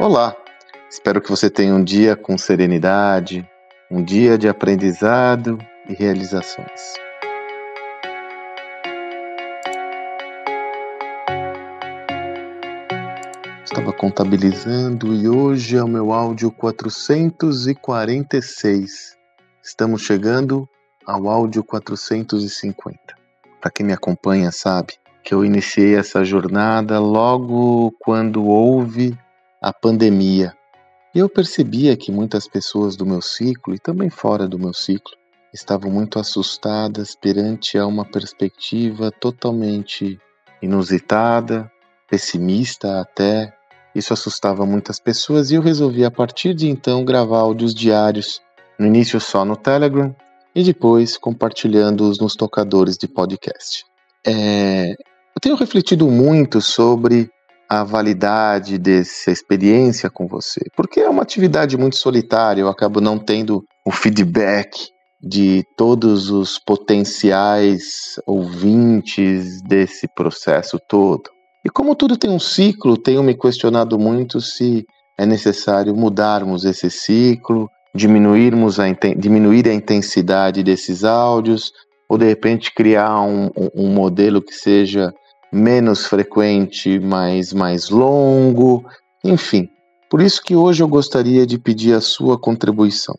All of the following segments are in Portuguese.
Olá, espero que você tenha um dia com serenidade, um dia de aprendizado e realizações. Estava contabilizando e hoje é o meu áudio 446. Estamos chegando ao áudio 450. Para quem me acompanha sabe que eu iniciei essa jornada logo quando houve a pandemia. Eu percebia que muitas pessoas do meu ciclo e também fora do meu ciclo estavam muito assustadas perante a uma perspectiva totalmente inusitada, pessimista até. Isso assustava muitas pessoas e eu resolvi a partir de então gravar áudios diários, no início só no Telegram e depois compartilhando-os nos tocadores de podcast. É, eu tenho refletido muito sobre a validade dessa experiência com você, porque é uma atividade muito solitária, eu acabo não tendo o feedback de todos os potenciais ouvintes desse processo todo. E como tudo tem um ciclo, tenho me questionado muito se é necessário mudarmos esse ciclo, diminuirmos a, diminuir a intensidade desses áudios, ou de repente criar um, um modelo que seja menos frequente, mas mais longo, enfim. Por isso que hoje eu gostaria de pedir a sua contribuição.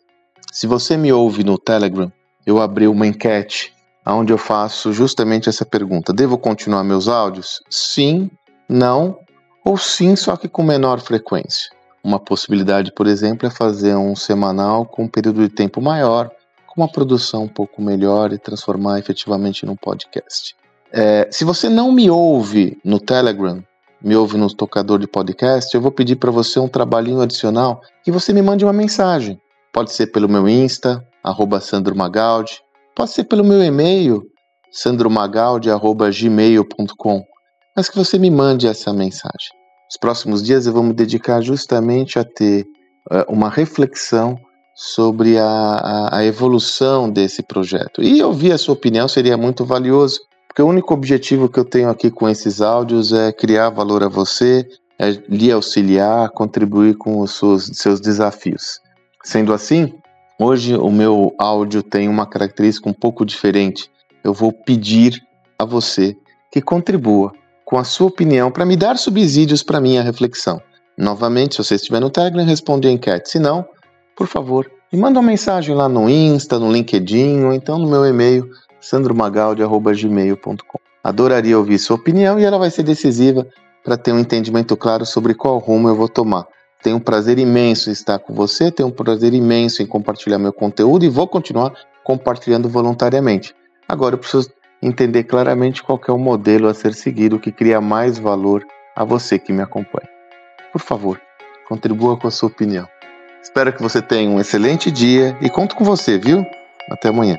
Se você me ouve no Telegram, eu abri uma enquete onde eu faço justamente essa pergunta: devo continuar meus áudios? Sim, não, ou sim, só que com menor frequência. Uma possibilidade, por exemplo, é fazer um semanal com um período de tempo maior, com uma produção um pouco melhor e transformar efetivamente num podcast. É, se você não me ouve no Telegram, me ouve no tocador de podcast, eu vou pedir para você um trabalhinho adicional e você me mande uma mensagem. Pode ser pelo meu Insta, arroba Sandro Magaldi, pode ser pelo meu e-mail, sandromagaldi.gmail.com, mas que você me mande essa mensagem. Nos próximos dias eu vou me dedicar justamente a ter uh, uma reflexão sobre a, a, a evolução desse projeto. E ouvir a sua opinião seria muito valioso, porque o único objetivo que eu tenho aqui com esses áudios é criar valor a você, é lhe auxiliar, contribuir com os seus, seus desafios. Sendo assim, hoje o meu áudio tem uma característica um pouco diferente. Eu vou pedir a você que contribua com a sua opinião para me dar subsídios para minha reflexão. Novamente, se você estiver no Telegram, responde a enquete. Se não, por favor, me manda uma mensagem lá no Insta, no LinkedIn ou então no meu e-mail sandromagaldi.gmail.com. Adoraria ouvir sua opinião e ela vai ser decisiva para ter um entendimento claro sobre qual rumo eu vou tomar. Tenho um prazer imenso em estar com você, tenho um prazer imenso em compartilhar meu conteúdo e vou continuar compartilhando voluntariamente. Agora eu preciso entender claramente qual é o modelo a ser seguido que cria mais valor a você que me acompanha. Por favor, contribua com a sua opinião. Espero que você tenha um excelente dia e conto com você, viu? Até amanhã.